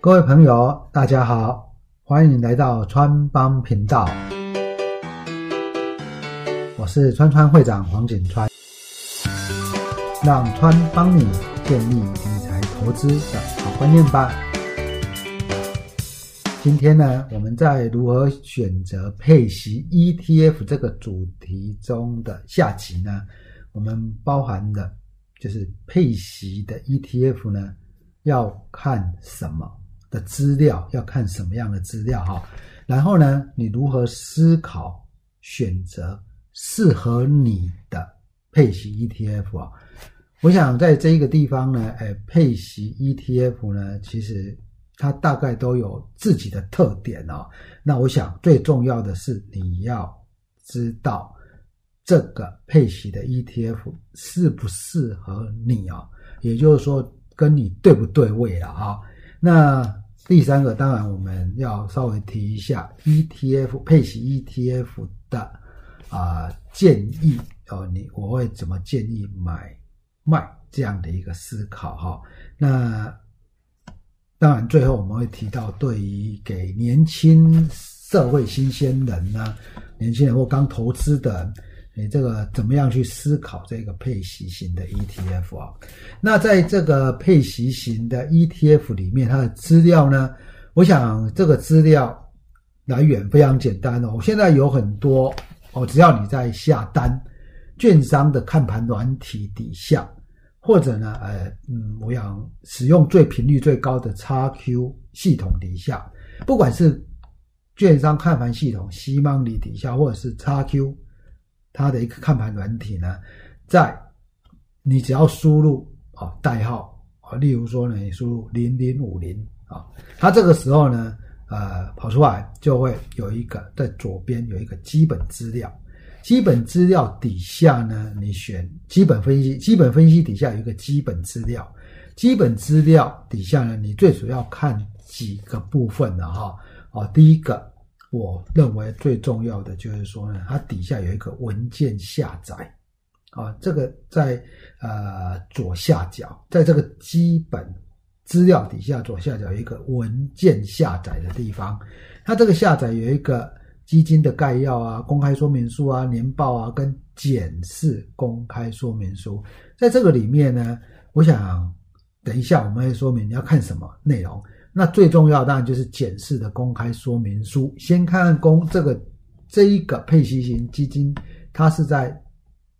各位朋友，大家好，欢迎来到川帮频道，我是川川会长黄景川，让川帮你建立理财投资的好观念吧。今天呢，我们在如何选择配息 ETF 这个主题中的下集呢，我们包含的就是配息的 ETF 呢，要看什么。的资料，要看什么样的资料哈。然后呢，你如何思考选择适合你的配息 ETF 啊？我想在这一个地方呢，哎，配息 ETF 呢，其实。它大概都有自己的特点哦。那我想最重要的是你要知道这个配息的 ETF 适不适合你啊，也就是说跟你对不对位了啊。那第三个当然我们要稍微提一下 ETF 配息 ETF 的啊建议哦，你我会怎么建议买卖这样的一个思考哈。那当然，最后我们会提到，对于给年轻社会新鲜人呢，年轻人或刚投资的，你这个怎么样去思考这个配息型的 ETF 啊？那在这个配息型的 ETF 里面，它的资料呢，我想这个资料来源非常简单哦。现在有很多哦，只要你在下单，券商的看盘软体底下。或者呢，呃，嗯，我想使用最频率最高的 XQ 系统底下，不管是券商看盘系统 Cmoney 底下，或者是 XQ 它的一个看盘软体呢，在你只要输入啊代号啊，例如说呢，你输入零零五零啊，它这个时候呢，呃，跑出来就会有一个在左边有一个基本资料。基本资料底下呢，你选基本分析。基本分析底下有一个基本资料。基本资料底下呢，你最主要看几个部分的哈。哦，第一个，我认为最重要的就是说呢，它底下有一个文件下载。啊，这个在呃左下角，在这个基本资料底下左下角有一个文件下载的地方。它这个下载有一个。基金的概要啊，公开说明书啊，年报啊，跟检视公开说明书，在这个里面呢，我想等一下我们会说明你要看什么内容。那最重要当然就是检视的公开说明书，先看看公这个这一个配息型基金它是在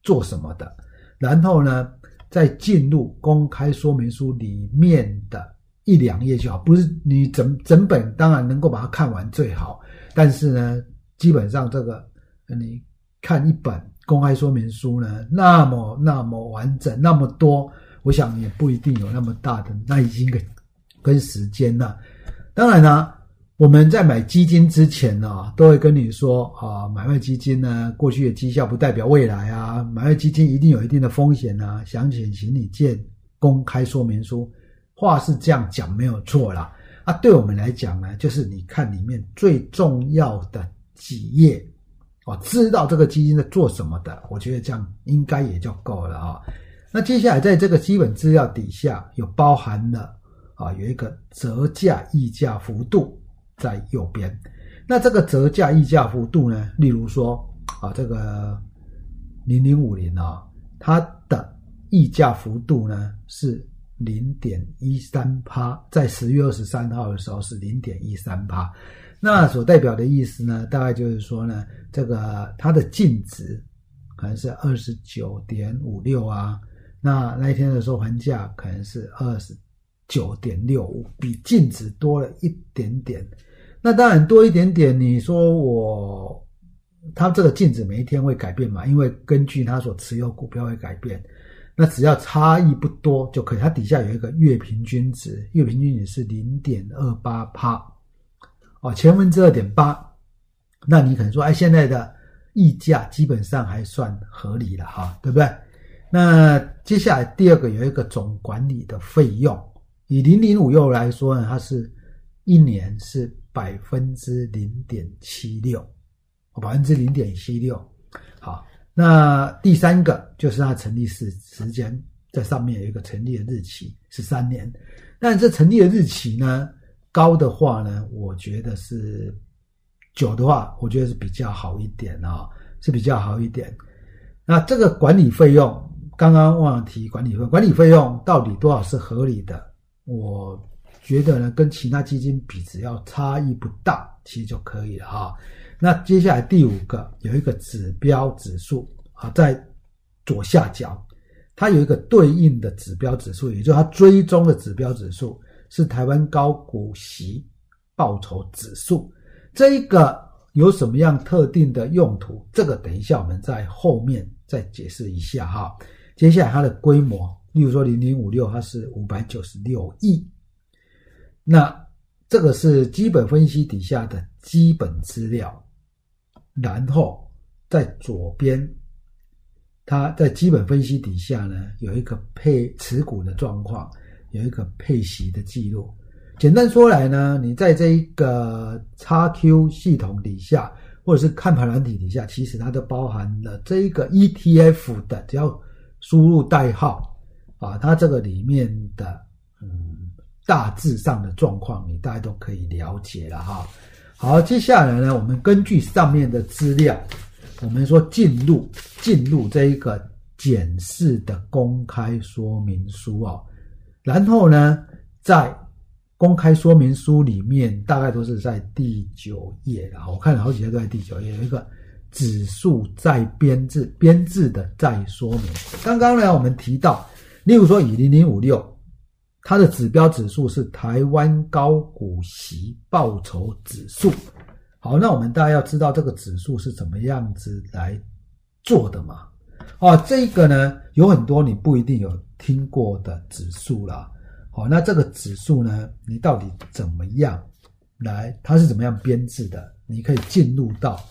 做什么的，然后呢，再进入公开说明书里面的一两页就好，不是你整整本当然能够把它看完最好，但是呢。基本上，这个你看一本公开说明书呢，那么那么完整，那么多，我想也不一定有那么大的耐心跟跟时间呢。当然呢，我们在买基金之前呢，都会跟你说啊，买卖基金呢，过去的绩效不代表未来啊，买卖基金一定有一定的风险啊。详情请你见公开说明书。话是这样讲没有错啦。啊，对我们来讲呢，就是你看里面最重要的。几页，哦，知道这个基金在做什么的，我觉得这样应该也就够了啊。那接下来在这个基本资料底下有包含了啊，有一个折价溢价幅度在右边。那这个折价溢价幅度呢，例如说啊，这个零零五零啊，它的溢价幅度呢是零点一三趴，在十月二十三号的时候是零点一三趴。那所代表的意思呢，大概就是说呢，这个它的净值可能是二十九点五六啊，那那一天的收盘价可能是二十九点六五，比净值多了一点点。那当然多一点点，你说我它这个净值每一天会改变嘛？因为根据它所持有股票会改变，那只要差异不多就可以。它底下有一个月平均值，月平均值是零点二八帕。哦，千分之二点八，那你可能说，哎，现在的溢价基本上还算合理了哈，对不对？那接下来第二个有一个总管理的费用，以零零五六来说呢，它是一年是百分之零点七六，百分之零点七六。好，那第三个就是它成立时时间，在上面有一个成立的日期是三年，但这成立的日期呢？高的话呢，我觉得是九的话，我觉得是比较好一点啊，是比较好一点。那这个管理费用，刚刚忘了提管理费，管理费用到底多少是合理的？我觉得呢，跟其他基金比，只要差异不大，其实就可以了哈。那接下来第五个有一个指标指数啊，在左下角，它有一个对应的指标指数，也就是它追踪的指标指数是台湾高股息报酬指数。这一个有什么样特定的用途？这个等一下我们在后面。再解释一下哈，接下来它的规模，例如说零零五六，它是五百九十六亿，那这个是基本分析底下的基本资料，然后在左边，它在基本分析底下呢有一个配持股的状况，有一个配息的记录。简单说来呢，你在这一个 XQ 系统底下。或者是看盘软体底下，其实它都包含了这一个 ETF 的，只要输入代号啊，它这个里面的嗯大致上的状况，你大家都可以了解了哈。好，接下来呢，我们根据上面的资料，我们说进入进入这一个检视的公开说明书哦，然后呢，在公开说明书里面大概都是在第九页的，我看了好几页都在第九页，有一个指数再编制编制的再说明。刚刚呢，我们提到，例如说以零零五六，它的指标指数是台湾高股息报酬指数。好，那我们大家要知道这个指数是怎么样子来做的嘛？啊，这个呢有很多你不一定有听过的指数啦。好，那这个指数呢？你到底怎么样来？它是怎么样编制的？你可以进入到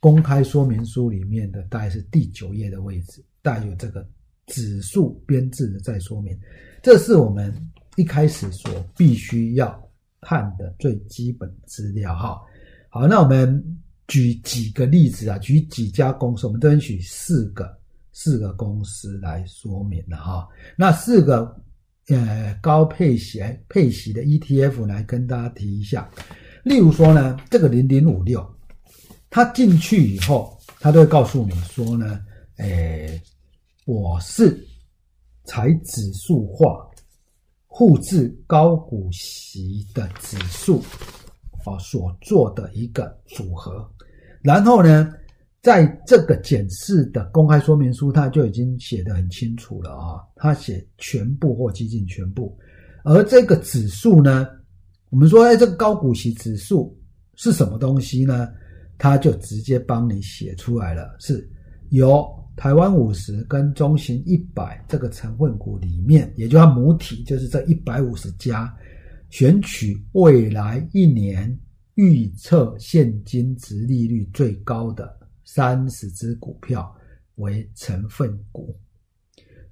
公开说明书里面的，大概是第九页的位置，带有这个指数编制的再说明。这是我们一开始所必须要看的最基本资料哈。好，那我们举几个例子啊，举几家公司，我们都举四个四个公司来说明了哈。那四个。呃，高配息配息的 ETF 来跟大家提一下，例如说呢，这个零零五六，它进去以后，它都会告诉你说呢，诶，我是采指数化复制高股息的指数啊所做的一个组合，然后呢。在这个检视的公开说明书，它就已经写得很清楚了啊，它写全部或接近全部。而这个指数呢，我们说，哎，这个高股息指数是什么东西呢？它就直接帮你写出来了，是由台湾五十跟中型一百这个成分股里面，也就它母体就是这一百五十家，选取未来一年预测现金值利率最高的。三十只股票为成分股，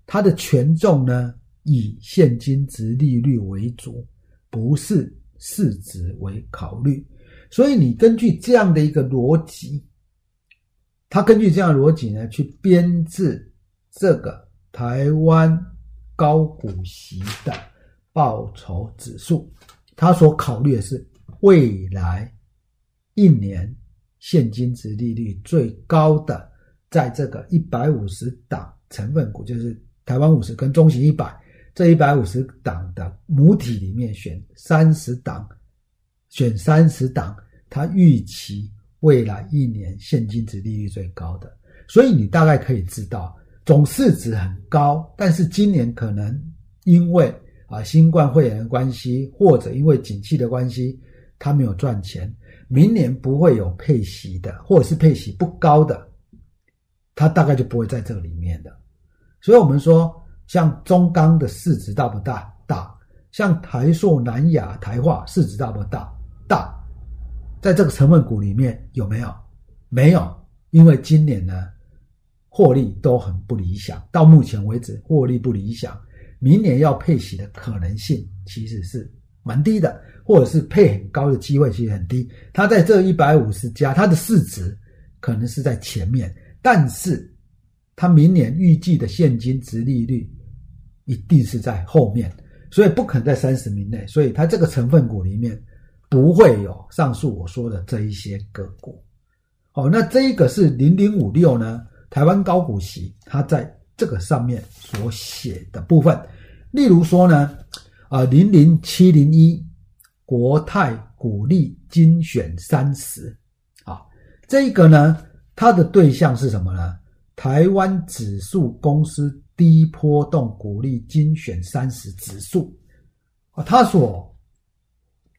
它的权重呢以现金值利率为主，不是市值为考虑。所以你根据这样的一个逻辑，他根据这样逻辑呢去编制这个台湾高股息的报酬指数，他所考虑的是未来一年。现金值利率最高的，在这个一百五十档成分股，就是台湾五十跟中型一百这一百五十档的母体里面选三十档，选三十档，他预期未来一年现金值利率最高的，所以你大概可以知道，总市值很高，但是今年可能因为啊新冠肺炎的关系，或者因为景气的关系，它没有赚钱。明年不会有配息的，或者是配息不高的，它大概就不会在这里面的。所以，我们说，像中钢的市值大不大？大。像台塑、南亚、台化市值大不大？大。在这个成分股里面有没有？没有，因为今年呢，获利都很不理想。到目前为止，获利不理想，明年要配息的可能性其实是蛮低的。或者是配很高的机会其实很低，它在这一百五十家，它的市值可能是在前面，但是它明年预计的现金值利率一定是在后面，所以不可能在三十名内，所以它这个成分股里面不会有上述我说的这一些个股。好，那这一个是零零五六呢？台湾高股息，它在这个上面所写的部分，例如说呢，啊零零七零一国泰股利精选三十，啊，这个呢，它的对象是什么呢？台湾指数公司低波动股利精选三十指数，啊，它所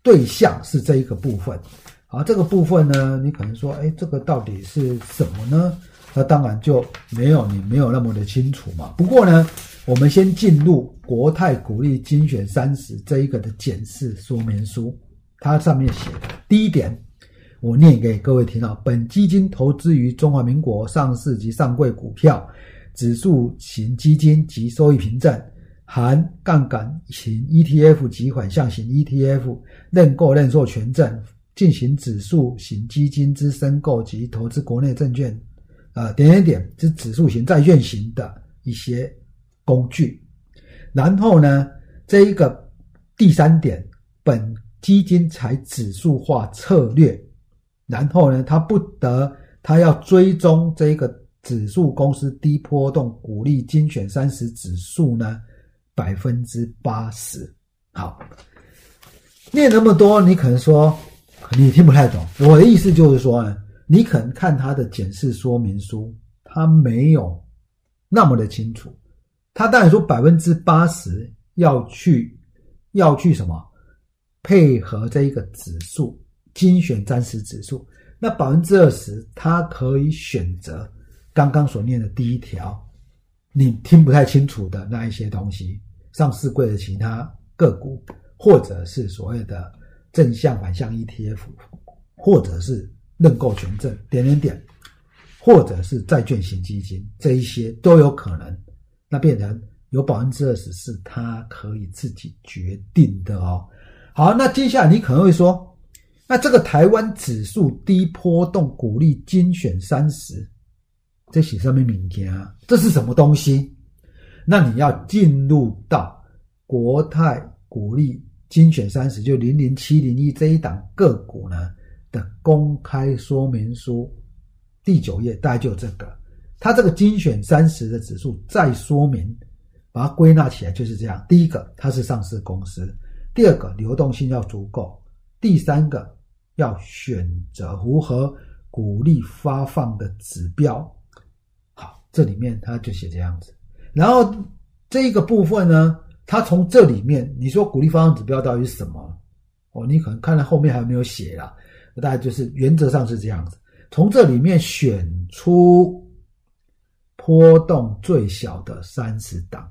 对象是这一个部分。好，这个部分呢，你可能说，哎，这个到底是什么呢？那当然就没有你没有那么的清楚嘛。不过呢，我们先进入国泰股利精选三十这一个的检视说明书，它上面写的第一点，我念给各位听到。本基金投资于中华民国上市及上柜股票、指数型基金及收益凭证，含杠杆型 ETF 及反向型 ETF 认购认售权证。进行指数型基金之申购及投资国内证券，呃，点点点之指数型债券型的一些工具。然后呢，这一个第三点，本基金采指数化策略。然后呢，它不得，它要追踪这一个指数公司低波动股利精选三十指数呢，百分之八十。好，念那么多，你可能说。你听不太懂，我的意思就是说呢，你可能看他的检视说明书，他没有那么的清楚。他当然说百分之八十要去要去什么配合这一个指数精选暂时指数，那百分之二十他可以选择刚刚所念的第一条，你听不太清楚的那一些东西，上市柜的其他个股，或者是所谓的。正向反向 ETF，或者是认购权证点点点，或者是债券型基金，这一些都有可能。那变成有百分之二十是他可以自己决定的哦。好，那接下来你可能会说，那这个台湾指数低波动股利精选三十，这写上面名件啊，这是什么东西？那你要进入到国泰股利。精选三十就零零七零一这一档个股呢的公开说明书第九页大概就这个，它这个精选三十的指数再说明，把它归纳起来就是这样：第一个，它是上市公司；第二个，流动性要足够；第三个，要选择符合股利发放的指标。好，这里面它就写这样子。然后这一个部分呢？它从这里面，你说鼓励方向指标到底是什么？哦，你可能看到后面还没有写啦，大概就是原则上是这样子。从这里面选出波动最小的三十档，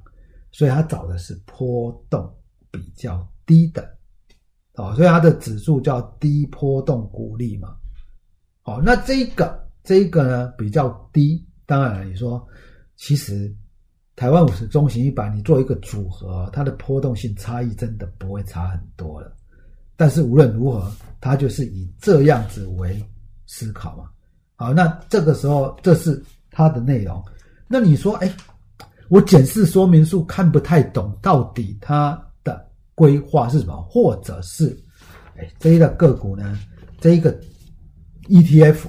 所以他找的是波动比较低的，哦，所以它的指数叫低波动股利嘛。好，那这一个这一个呢比较低，当然了你说其实。台湾五十中型一百，你做一个组合，它的波动性差异真的不会差很多了。但是无论如何，它就是以这样子为思考嘛。好，那这个时候这是它的内容。那你说，哎，我检视说明书看不太懂，到底它的规划是什么？或者是，哎，这一个个股呢？这一个 ETF，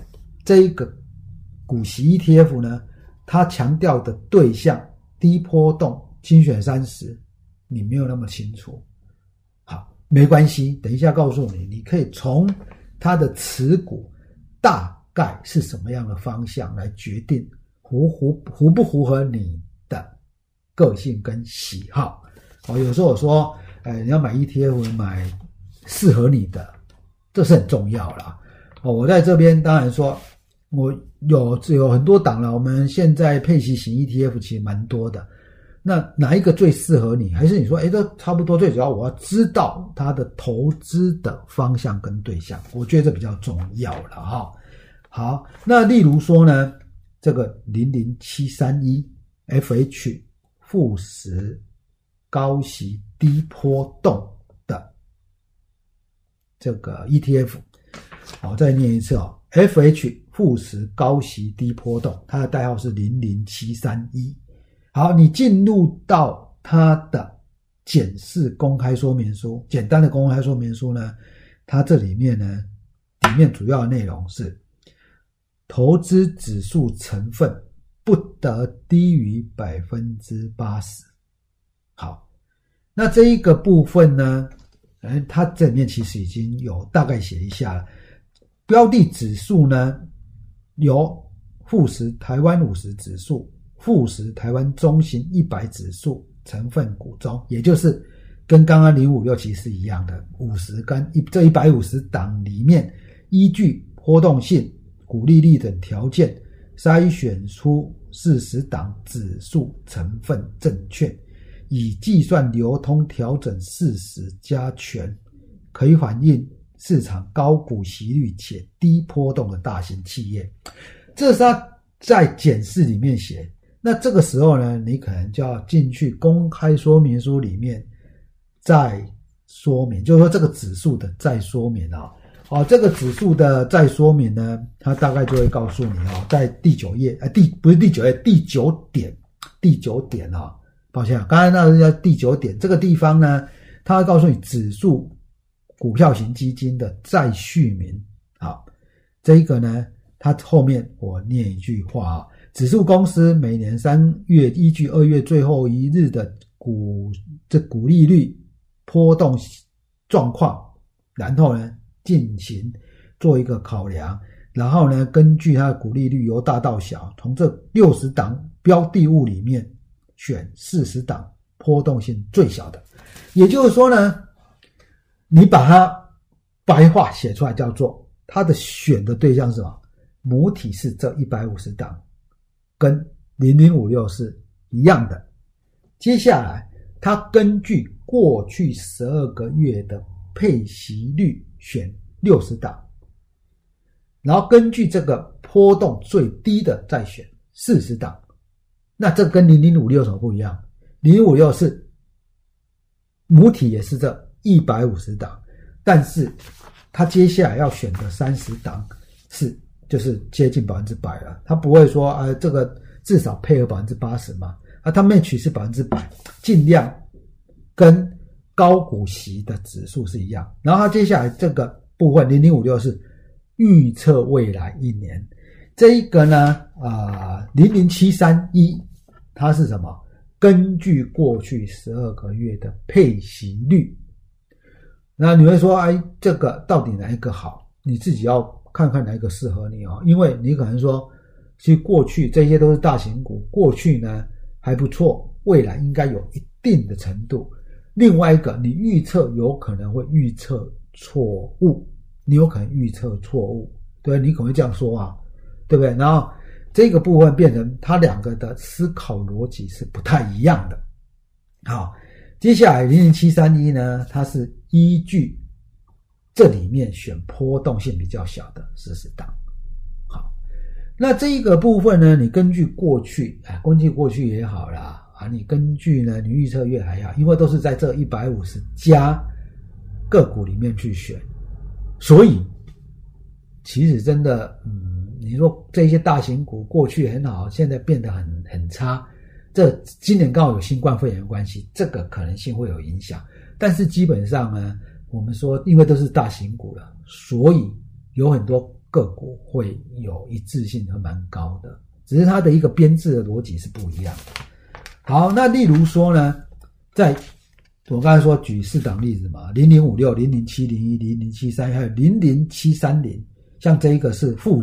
这一个股息 ETF 呢？它强调的对象。低波动精选三十，你没有那么清楚，好，没关系，等一下告诉你，你可以从它的持股大概是什么样的方向来决定符符符不符合你的个性跟喜好。哦，有时候我说，哎，你要买 ETF，买适合你的，这是很重要啦。哦，我在这边当然说。我有有很多档了，我们现在配息型 ETF 其实蛮多的。那哪一个最适合你？还是你说，哎，都差不多。最主要我要知道它的投资的方向跟对象，我觉得这比较重要了哈。好，那例如说呢，这个零零七三一 FH 负十高息低波动的这个 ETF，好，再念一次哦，FH。富时高息低波动，它的代号是零零七三一。好，你进入到它的简式公开说明书，简单的公开说明书呢，它这里面呢，里面主要内容是投资指数成分不得低于百分之八十。好，那这一个部分呢，嗯，它这里面其实已经有大概写一下了。标的指数呢，由富时台湾五十指数、富时台湾中型一百指数成分股中，也就是跟刚刚零五六七是一样的五十跟一这一百五十档里面，依据波动性、股利率等条件筛选出四十档指数成分证券，以计算流通调整四十加权，可以反映。市场高股息率且低波动的大型企业，这是他在检视里面写。那这个时候呢，你可能就要进去公开说明书里面再说明，就是说这个指数的再说明啊。哦，这个指数的再说明呢，它大概就会告诉你哦，在第九页，呃，第不是第九页，第九点，第九点啊。抱歉啊，刚才那是叫第九点，这个地方呢，它会告诉你指数。股票型基金的再续名，好，这一个呢，它后面我念一句话啊，指数公司每年三月依据二月最后一日的股这股利率波动状况，然后呢进行做一个考量，然后呢根据它的股利率由大到小，从这六十档标的物里面选四十档波动性最小的，也就是说呢。你把它白话写出来，叫做它的选的对象是什么？母体是这一百五十档，跟零零五六是一样的。接下来，它根据过去十二个月的配息率选六十档，然后根据这个波动最低的再选四十档。那这跟零零五六什么不一样？零零五六是母体也是这。一百五十档，但是他接下来要选的三十档是就是接近百分之百了。他不会说啊，这个至少配合百分之八十嘛？啊，他 match 是百分之百，尽量跟高股息的指数是一样。然后他接下来这个部分零零五六是预测未来一年，这一个呢啊零零七三一它是什么？根据过去十二个月的配息率。那你会说，哎，这个到底哪一个好？你自己要看看哪一个适合你哦。因为你可能说，其实过去这些都是大型股，过去呢还不错，未来应该有一定的程度。另外一个，你预测有可能会预测错误，你有可能预测错误，对你可能会这样说啊，对不对？然后这个部分变成它两个的思考逻辑是不太一样的。好，接下来零零七三一呢，它是。依据这里面选波动性比较小的四十档，好，那这一个部分呢，你根据过去啊，根据过去也好啦，啊，你根据呢，你预测越还好，因为都是在这一百五十家个股里面去选，所以其实真的，嗯，你说这些大型股过去很好，现在变得很很差，这今年刚好有新冠肺炎关系，这个可能性会有影响。但是基本上呢，我们说，因为都是大型股了，所以有很多个股会有一致性和蛮高的，只是它的一个编制的逻辑是不一样。好，那例如说呢，在我刚才说举四档例子嘛，零零五六、零零七零一、零零七三，还有零零七三零，像这一个是富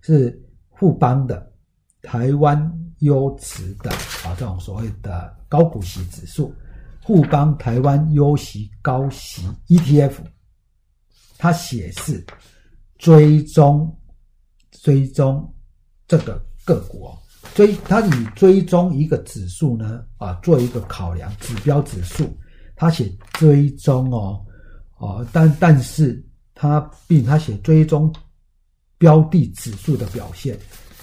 是富邦的台湾优质的啊这种所谓的高股息指数。富邦台湾优息高息 ETF，它写是追踪追踪这个个股哦，追它以追踪一个指数呢啊做一个考量指标指数，它写追踪哦哦，但但是它并它写追踪标的指数的表现，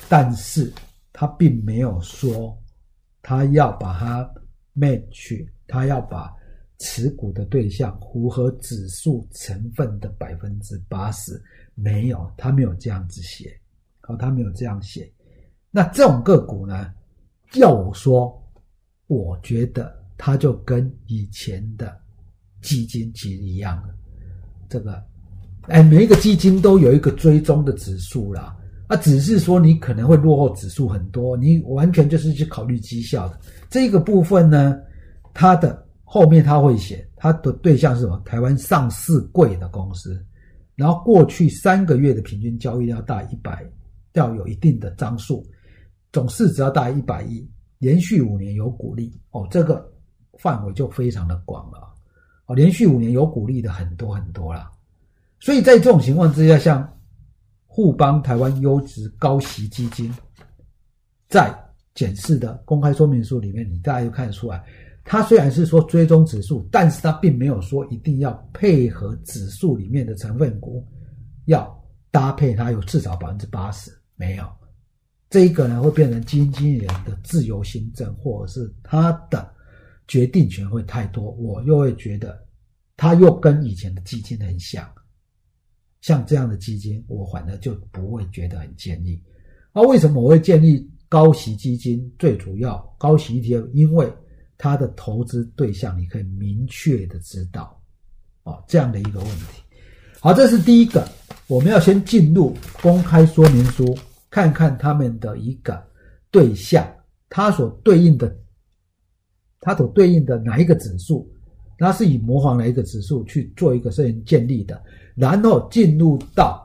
但是它并没有说它要把它 match。他要把持股的对象符合指数成分的百分之八十，没有，他没有这样子写，哦，他没有这样写。那这种个股呢，要我说，我觉得它就跟以前的基金其实一样的，这个哎，每一个基金都有一个追踪的指数啦，啊，只是说你可能会落后指数很多，你完全就是去考虑绩效的。这个部分呢，它的后面它会写它的对象是什么？台湾上市贵的公司，然后过去三个月的平均交易量大一百，要有一定的张数，总市值要大一百亿，连续五年有股利。哦，这个范围就非常的广了。哦，连续五年有鼓励的很多很多啦，所以在这种情况之下，像互邦台湾优质高息基金，在检视的公开说明书里面，你大家就看得出来，它虽然是说追踪指数，但是它并没有说一定要配合指数里面的成分股，要搭配它有至少百分之八十，没有。这一个呢会变成基金经理人的自由行政，或者是他的。决定权会太多，我又会觉得，它又跟以前的基金很像，像这样的基金，我反而就不会觉得很建议。那为什么我会建议高息基金？最主要高息 ETF，因为它的投资对象你可以明确的知道，哦，这样的一个问题。好，这是第一个，我们要先进入公开说明书，看看他们的一个对象，它所对应的。它所对应的哪一个指数，它是以模仿哪一个指数去做一个设定建立的，然后进入到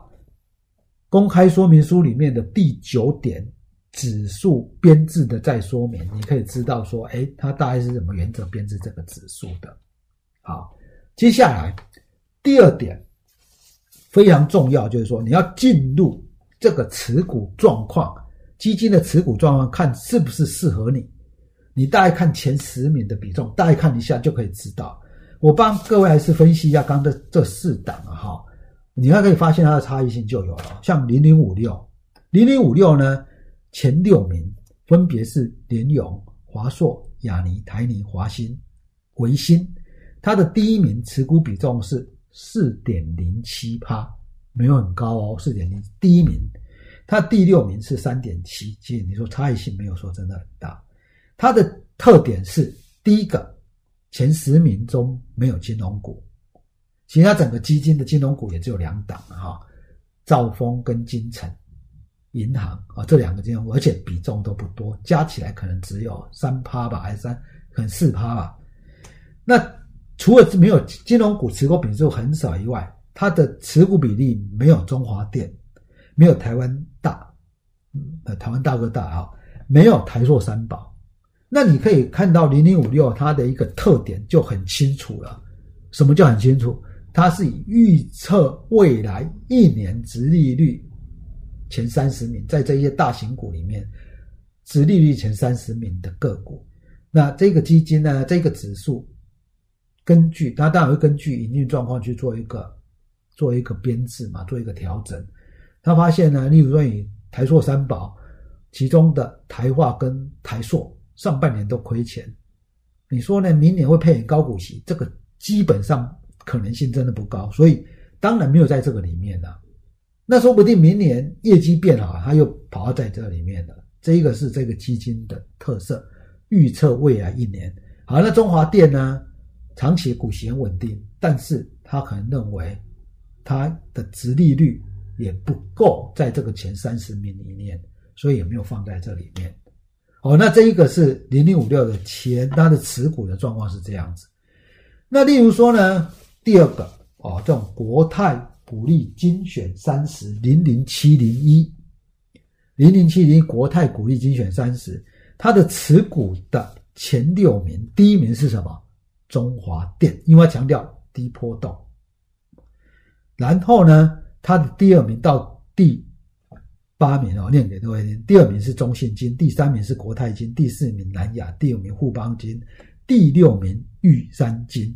公开说明书里面的第九点指数编制的再说明，你可以知道说，哎，它大概是什么原则编制这个指数的。好，接下来第二点非常重要，就是说你要进入这个持股状况，基金的持股状况，看是不是适合你。你大概看前十名的比重，大概看一下就可以知道。我帮各位还是分析一下刚的这四档啊，哈，你还可以发现它的差异性就有了。像零零五六，零零五六呢，前六名分别是联永、华硕、亚尼、台泥、华新、维新。它的第一名持股比重是四点零七趴，没有很高哦，四点零。第一名，它第六名是三点七，其实你说差异性没有说真的很大。它的特点是，第一个，前十名中没有金融股，其他整个基金的金融股也只有两档哈，兆丰跟金城银行啊这两个金融，而且比重都不多，加起来可能只有三趴吧，还是三，可能四趴吧。那除了没有金融股持股比重很少以外，它的持股比例没有中华电，没有台湾大，呃台湾大哥大哈，没有台硕三宝。那你可以看到零零五六它的一个特点就很清楚了，什么叫很清楚？它是以预测未来一年值利率前三十名，在这些大型股里面，值利率前三十名的个股。那这个基金呢，这个指数，根据它当然会根据营运状况去做一个做一个编制嘛，做一个调整。他发现呢，例如说以台硕三宝，其中的台化跟台硕。上半年都亏钱，你说呢？明年会配很高股息，这个基本上可能性真的不高，所以当然没有在这个里面了。那说不定明年业绩变好，他又跑到在这里面了。这一个是这个基金的特色，预测未来一年。好，那中华电呢？长期股息很稳定，但是他可能认为它的值利率也不够在这个前三十名里面，所以也没有放在这里面。哦，那这一个是零零五六的钱，它的持股的状况是这样子。那例如说呢，第二个哦，这种国泰股利精选三十零零七零一零零七零国泰股利精选三十，它的持股的前六名，第一名是什么？中华电，因为强调低波动。然后呢，它的第二名到第。八名哦，念给各位听。第二名是中信金，第三名是国泰金，第四名南亚，第五名富邦金，第六名玉山金。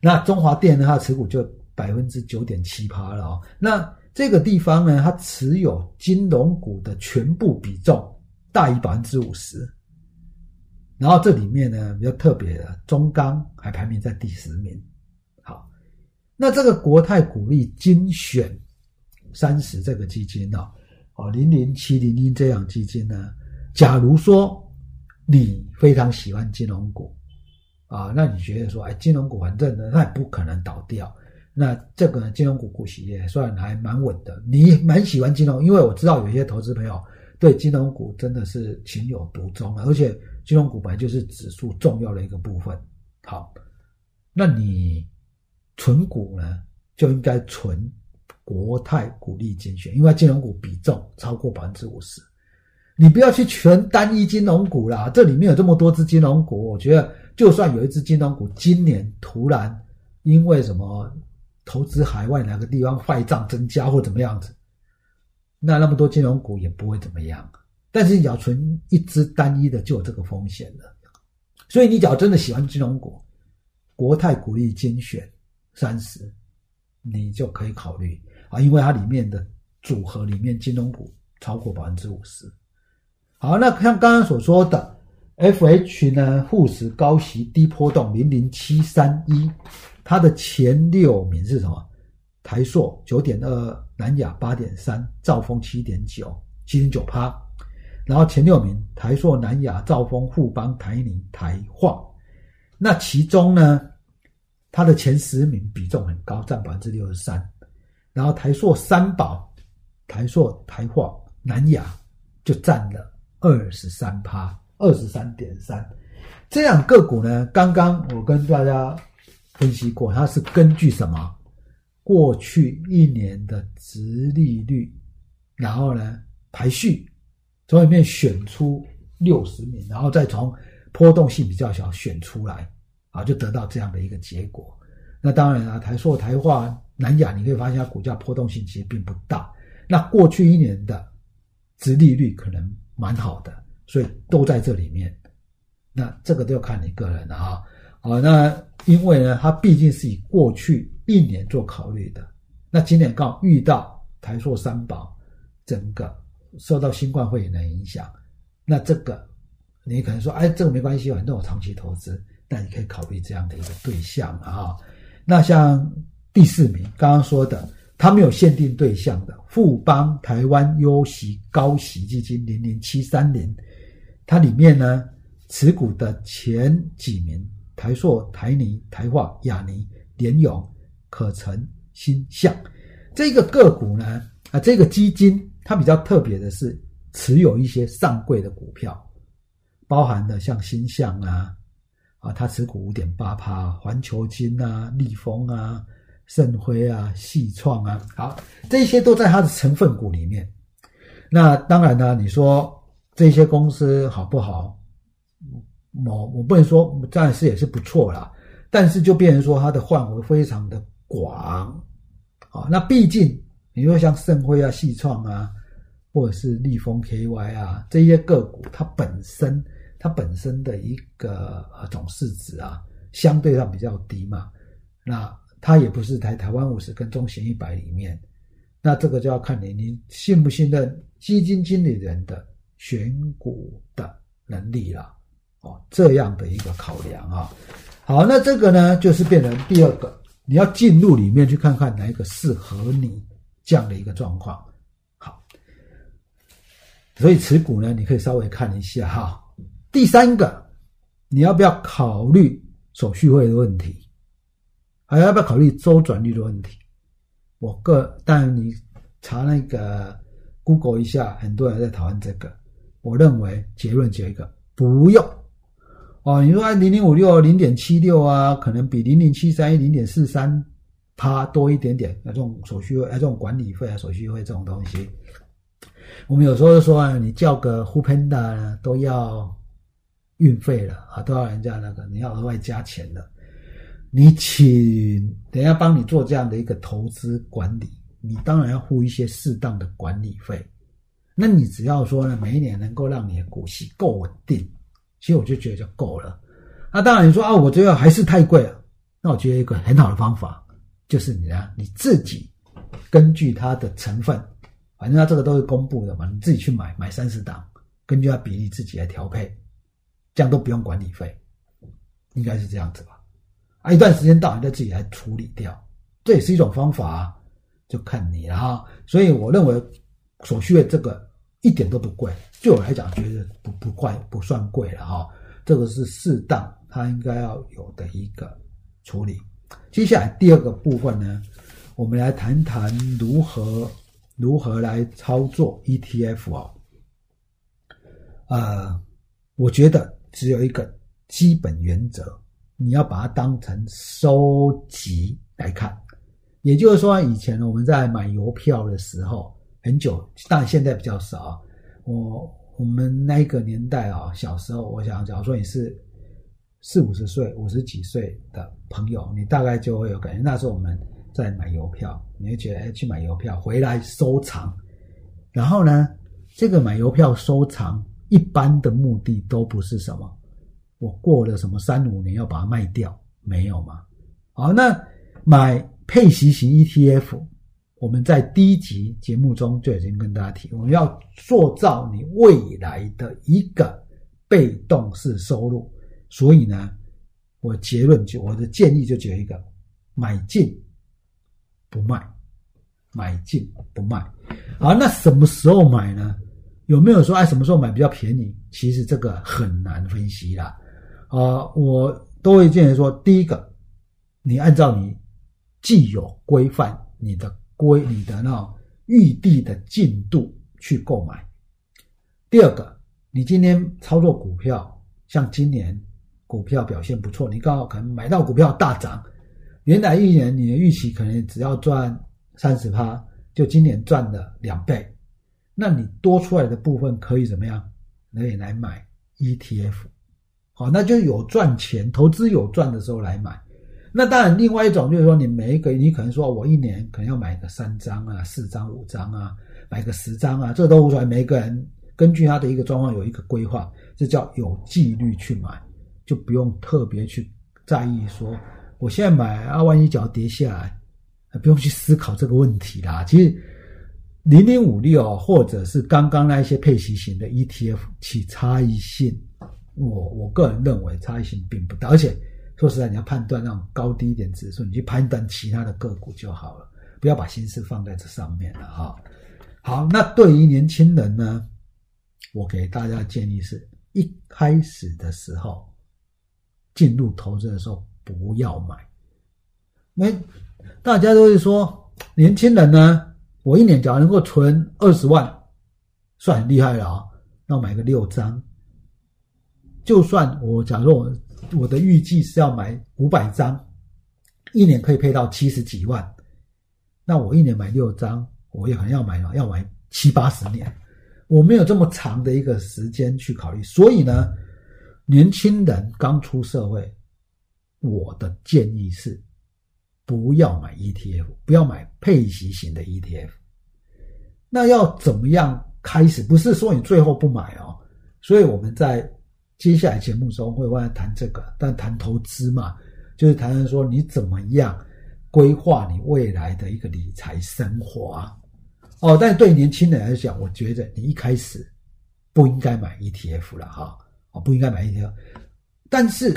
那中华电呢？它持股就百分之九点七趴了哦。那这个地方呢，它持有金融股的全部比重大于百分之五十。然后这里面呢比较特别的，中钢还排名在第十名。好，那这个国泰股利精选三十这个基金呢？哦，零零七零零这样基金呢？假如说你非常喜欢金融股啊，那你觉得说，哎，金融股反正呢，它也不可能倒掉，那这个金融股股息也算还蛮稳的。你蛮喜欢金融，因为我知道有些投资朋友对金融股真的是情有独钟，而且金融股本来就是指数重要的一个部分。好，那你存股呢，就应该存国泰股利精选，因为金融股比重超过百分之五十。你不要去全单一金融股啦，这里面有这么多只金融股，我觉得就算有一只金融股今年突然因为什么投资海外哪个地方坏账增加或怎么样子，那那么多金融股也不会怎么样。但是你要存一只单一的就有这个风险了。所以你只要真的喜欢金融股，国泰股利精选三十，你就可以考虑啊，因为它里面的组合里面金融股超过百分之五十。好，那像刚刚所说的，F H 呢，沪时高息低波动零零七三一，它的前六名是什么？台硕九点二，南亚八点三，兆丰七点九，七点九趴。然后前六名，台硕、南亚、兆丰、富邦、台宁、台化。那其中呢，它的前十名比重很高，占百分之六十三。然后台硕三宝，台硕、台化、南亚就占了。二十三趴，二十三点三，这样个股呢？刚刚我跟大家分析过，它是根据什么？过去一年的值利率，然后呢排序，从里面选出六十名，然后再从波动性比较小选出来，啊，就得到这样的一个结果。那当然啊，台塑、台化、南亚，你可以发现它股价波动性其实并不大。那过去一年的值利率可能。蛮好的，所以都在这里面。那这个都要看你个人了哈。好，那因为呢，它毕竟是以过去一年做考虑的。那今年刚好遇到台塑三宝整个受到新冠肺炎的影响，那这个你可能说，哎，这个没关系，反正我长期投资，那你可以考虑这样的一个对象啊。那像第四名刚刚说的。它没有限定对象的富邦台湾优息高息基金零零七三零，它里面呢持股的前几名台硕、台泥、台化、亚尼、联永、可成、新象这个个股呢啊，这个基金它比较特别的是持有一些上柜的股票，包含的像新象啊啊，它持股五点八趴，环球金啊、立丰啊。盛辉啊，细创啊，好，这些都在它的成分股里面。那当然呢，你说这些公司好不好？我我不能说，暂时也是不错啦。但是就变成说，它的范围非常的广啊。那毕竟你说像盛辉啊、细创啊，或者是立丰 KY 啊这些个股，它本身它本身的一个总市值啊，相对上比较低嘛。那它也不是台台湾五十跟中型一百里面，那这个就要看你你信不信任基金经理人的选股的能力了，哦，这样的一个考量啊。好，那这个呢就是变成第二个，你要进入里面去看看哪一个适合你这样的一个状况。好，所以持股呢，你可以稍微看一下哈。第三个，你要不要考虑手续费的问题？还要不要考虑周转率的问题？我个，但你查那个 Google 一下，很多人在讨论这个。我认为结论只有一个，不用。哦，你说按零零五六、零点七六啊，可能比零零七三一、零点四三趴多一点点。那种手续费、这种管理费啊、手续费这种东西，我们有时候说啊，你叫个 Who p a n d a 都要运费了啊，都要人家那个你要额外加钱的。你请等下帮你做这样的一个投资管理，你当然要付一些适当的管理费。那你只要说呢，每一年能够让你的股息够稳定，其实我就觉得就够了。那当然你说啊，我觉得还是太贵了。那我觉得一个很好的方法就是你呢，你自己根据它的成分，反正它这个都是公布的嘛，你自己去买买三十档，根据它比例自己来调配，这样都不用管理费，应该是这样子吧。啊，一段时间到，你再自己来处理掉，这也是一种方法，就看你了哈。所以我认为手续费这个一点都不贵，对我来讲觉得不不贵，不算贵了哈。这个是适当，它应该要有的一个处理。接下来第二个部分呢，我们来谈谈如何如何来操作 ETF 哦。呃，我觉得只有一个基本原则，你要把它当成收集来看。也就是说，以前我们在买邮票的时候，很久，当然现在比较少。我我们那个年代啊，小时候，我想，假如说你是四五十岁、五十几岁的朋友，你大概就会有感觉。那时候我们在买邮票，你会觉得，哎，去买邮票回来收藏。然后呢，这个买邮票收藏一般的目的都不是什么，我过了什么三五年要把它卖掉，没有嘛？好，那买。配息型 ETF，我们在第一集节目中就已经跟大家提，我们要塑造你未来的一个被动式收入。所以呢，我结论就我的建议就只有一个：买进不卖，买进不卖。好，那什么时候买呢？有没有说哎什么时候买比较便宜？其实这个很难分析啦。啊，我都会建议说，第一个，你按照你。既有规范你的规你的那种预定的进度去购买。第二个，你今天操作股票，像今年股票表现不错，你刚好可能买到股票大涨，原来一年你的预期可能只要赚三十趴，就今年赚了两倍，那你多出来的部分可以怎么样？可以来买 ETF，好，那就有赚钱，投资有赚的时候来买。那当然，另外一种就是说，你每一个你可能说，我一年可能要买个三张啊、四张、五张啊，买个十张啊，这都无所谓。每个人根据他的一个状况有一个规划，这叫有纪律去买，就不用特别去在意说，我现在买啊，万一脚跌下来，不用去思考这个问题啦。其实零零五六或者是刚刚那一些配息型的 ETF，其差异性，我我个人认为差异性并不大，而且。说实在，你要判断那种高低点指数，你去判断其他的个股就好了，不要把心思放在这上面了哈。好，那对于年轻人呢，我给大家建议是一开始的时候进入投资的时候不要买。那大家都会说，年轻人呢，我一年只要能够存二十万，算很厉害了啊。那我买个六张，就算我假如我。我的预计是要买五百张，一年可以配到七十几万。那我一年买六张，我也可能要买要买七八十年。我没有这么长的一个时间去考虑，所以呢，年轻人刚出社会，我的建议是不要买 ETF，不要买配息型的 ETF。那要怎么样开始？不是说你最后不买哦。所以我们在。接下来节目中会慢慢谈这个，但谈投资嘛，就是谈谈说你怎么样规划你未来的一个理财生活。哦，但对年轻人来讲，我觉得你一开始不应该买 ETF 了哈，哦，不应该买 ETF。但是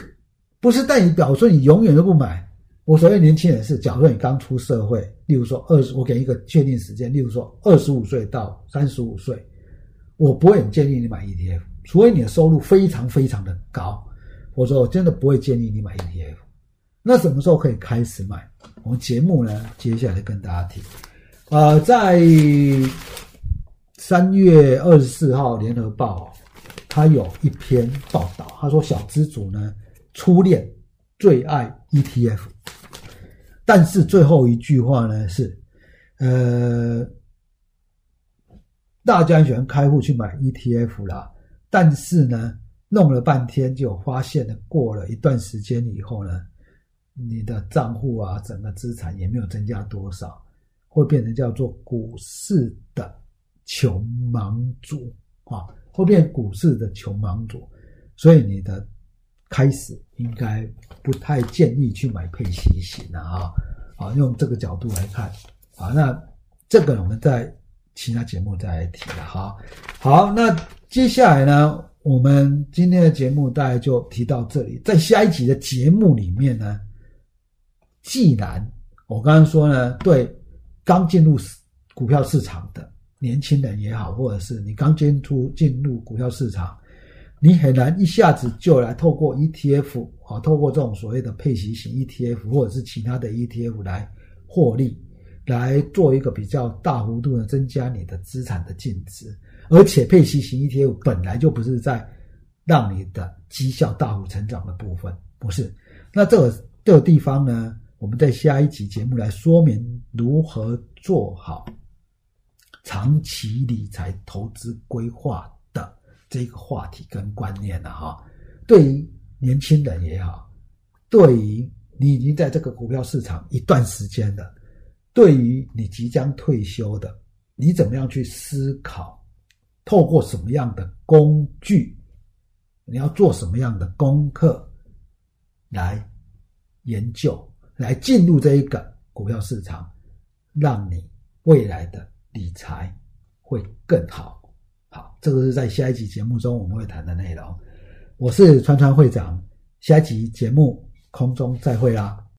不是代表说你永远都不买？我所谓年轻人是，假如说你刚出社会，例如说二十，我给一个确定时间，例如说二十五岁到三十五岁，我不会很建议你买 ETF。除非你的收入非常非常的高，我说我真的不会建议你买 ETF。那什么时候可以开始买？我们节目呢，接下来跟大家提。呃，在三月二十四号，《联合报》它有一篇报道，他说小资主呢初恋最爱 ETF，但是最后一句话呢是，呃，大家喜欢开户去买 ETF 啦。但是呢，弄了半天就发现了，过了一段时间以后呢，你的账户啊，整个资产也没有增加多少，会变成叫做股市的穷忙族啊，会变股市的穷忙族，所以你的开始应该不太建议去买配息型的啊，好，用这个角度来看，啊，那这个我们在其他节目再来提了，好，好，那。接下来呢，我们今天的节目大概就提到这里。在下一集的节目里面呢，既然我刚刚说呢，对刚进入股票市场的年轻人也好，或者是你刚进出进入股票市场，你很难一下子就来透过 ETF 啊，透过这种所谓的配息型 ETF 或者是其他的 ETF 来获利，来做一个比较大幅度的增加你的资产的净值。而且配息型 ETF 本来就不是在让你的绩效大幅成长的部分，不是。那这个这个地方呢，我们在下一集节目来说明如何做好长期理财投资规划的。这个话题跟观念了哈，对于年轻人也好，对于你已经在这个股票市场一段时间了，对于你即将退休的，你怎么样去思考？透过什么样的工具？你要做什么样的功课来研究，来进入这一个股票市场，让你未来的理财会更好。好，这个是在下一集节目中我们会谈的内容。我是川川会长，下一集节目空中再会啦。